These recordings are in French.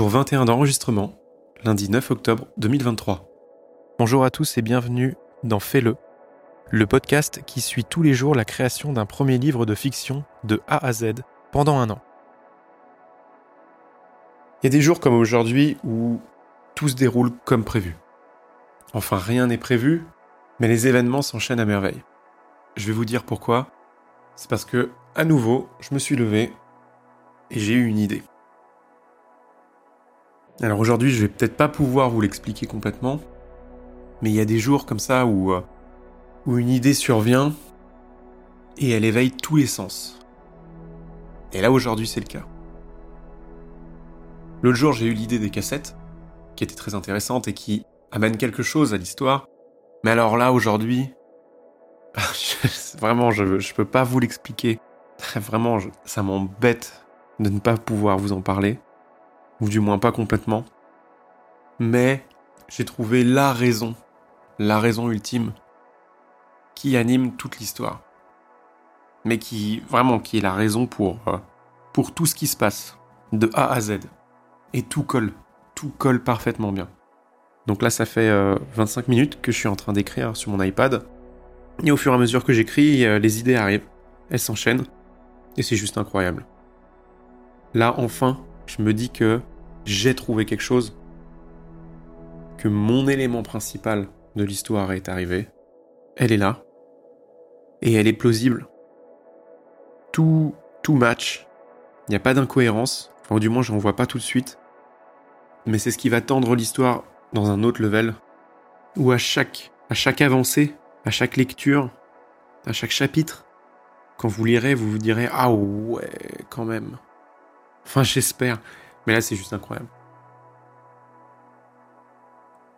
jour 21 d'enregistrement, lundi 9 octobre 2023. Bonjour à tous et bienvenue dans Fais-le, le podcast qui suit tous les jours la création d'un premier livre de fiction de A à Z pendant un an. Il y a des jours comme aujourd'hui où tout se déroule comme prévu. Enfin, rien n'est prévu, mais les événements s'enchaînent à merveille. Je vais vous dire pourquoi. C'est parce que, à nouveau, je me suis levé et j'ai eu une idée. Alors aujourd'hui, je vais peut-être pas pouvoir vous l'expliquer complètement, mais il y a des jours comme ça où, euh, où une idée survient et elle éveille tous les sens. Et là aujourd'hui, c'est le cas. L'autre jour, j'ai eu l'idée des cassettes, qui était très intéressante et qui amène quelque chose à l'histoire. Mais alors là, aujourd'hui, vraiment, je, je peux pas vous l'expliquer. Vraiment, ça m'embête de ne pas pouvoir vous en parler ou du moins pas complètement. Mais j'ai trouvé la raison, la raison ultime qui anime toute l'histoire. Mais qui, vraiment, qui est la raison pour, euh, pour tout ce qui se passe, de A à Z. Et tout colle, tout colle parfaitement bien. Donc là, ça fait 25 euh, minutes que je suis en train d'écrire sur mon iPad. Et au fur et à mesure que j'écris, euh, les idées arrivent, elles s'enchaînent, et c'est juste incroyable. Là, enfin, je me dis que j'ai trouvé quelque chose, que mon élément principal de l'histoire est arrivé, elle est là, et elle est plausible. Tout, tout match, il n'y a pas d'incohérence, enfin du moins j'en vois pas tout de suite, mais c'est ce qui va tendre l'histoire dans un autre level, où à chaque, à chaque avancée, à chaque lecture, à chaque chapitre, quand vous lirez, vous vous direz Ah ouais, quand même. Enfin, j'espère. Mais là, c'est juste incroyable.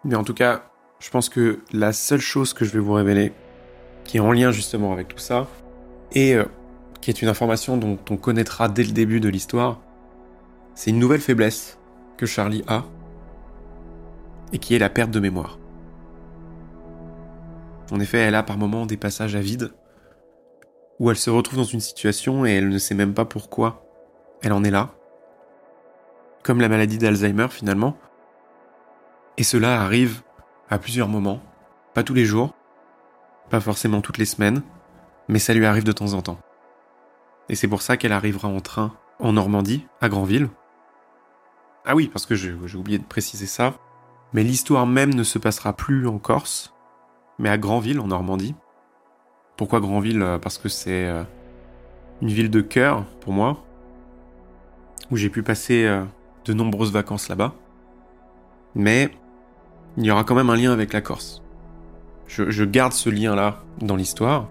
Mais en tout cas, je pense que la seule chose que je vais vous révéler, qui est en lien justement avec tout ça, et euh, qui est une information dont on connaîtra dès le début de l'histoire, c'est une nouvelle faiblesse que Charlie a, et qui est la perte de mémoire. En effet, elle a par moments des passages à vide, où elle se retrouve dans une situation et elle ne sait même pas pourquoi elle en est là, comme la maladie d'Alzheimer finalement. Et cela arrive à plusieurs moments, pas tous les jours, pas forcément toutes les semaines, mais ça lui arrive de temps en temps. Et c'est pour ça qu'elle arrivera en train en Normandie, à Granville. Ah oui, parce que j'ai oublié de préciser ça, mais l'histoire même ne se passera plus en Corse, mais à Granville, en Normandie. Pourquoi Granville? Parce que c'est euh, une ville de cœur pour moi, où j'ai pu passer euh, de nombreuses vacances là-bas. Mais il y aura quand même un lien avec la Corse. Je, garde ce lien-là dans l'histoire.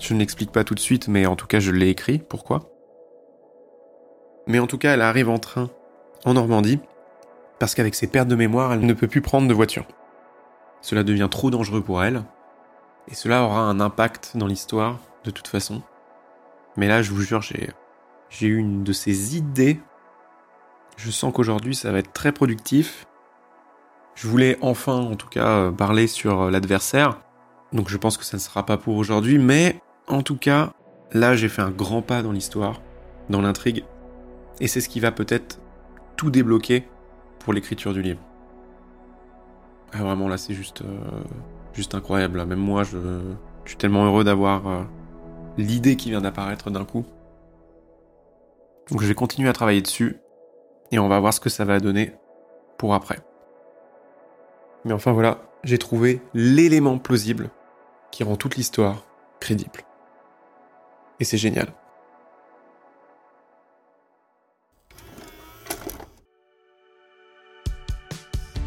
Je ne l'explique pas tout de suite, mais en tout cas je l'ai écrit. Pourquoi? Mais en tout cas, elle arrive en train en Normandie, parce qu'avec ses pertes de mémoire, elle ne peut plus prendre de voiture. Cela devient trop dangereux pour elle, et cela aura un impact dans l'histoire, de toute façon. Mais là, je vous jure, j'ai, j'ai eu une de ces idées je sens qu'aujourd'hui ça va être très productif. Je voulais enfin, en tout cas, euh, parler sur euh, l'adversaire. Donc je pense que ça ne sera pas pour aujourd'hui, mais en tout cas, là j'ai fait un grand pas dans l'histoire, dans l'intrigue, et c'est ce qui va peut-être tout débloquer pour l'écriture du livre. Ah, vraiment là c'est juste, euh, juste incroyable. Même moi je, suis tellement heureux d'avoir l'idée qui vient d'apparaître d'un coup. Donc je vais continuer à travailler dessus et on va voir ce que ça va donner pour après. Mais enfin voilà, j'ai trouvé l'élément plausible qui rend toute l'histoire crédible. Et c'est génial.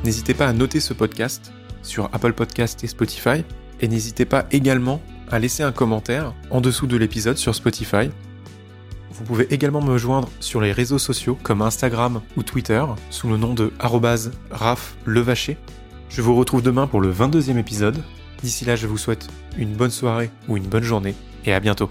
N'hésitez pas à noter ce podcast sur Apple Podcast et Spotify, et n'hésitez pas également à laisser un commentaire en dessous de l'épisode sur Spotify vous pouvez également me joindre sur les réseaux sociaux comme Instagram ou Twitter sous le nom de @raflevacher. Je vous retrouve demain pour le 22e épisode. D'ici là, je vous souhaite une bonne soirée ou une bonne journée et à bientôt.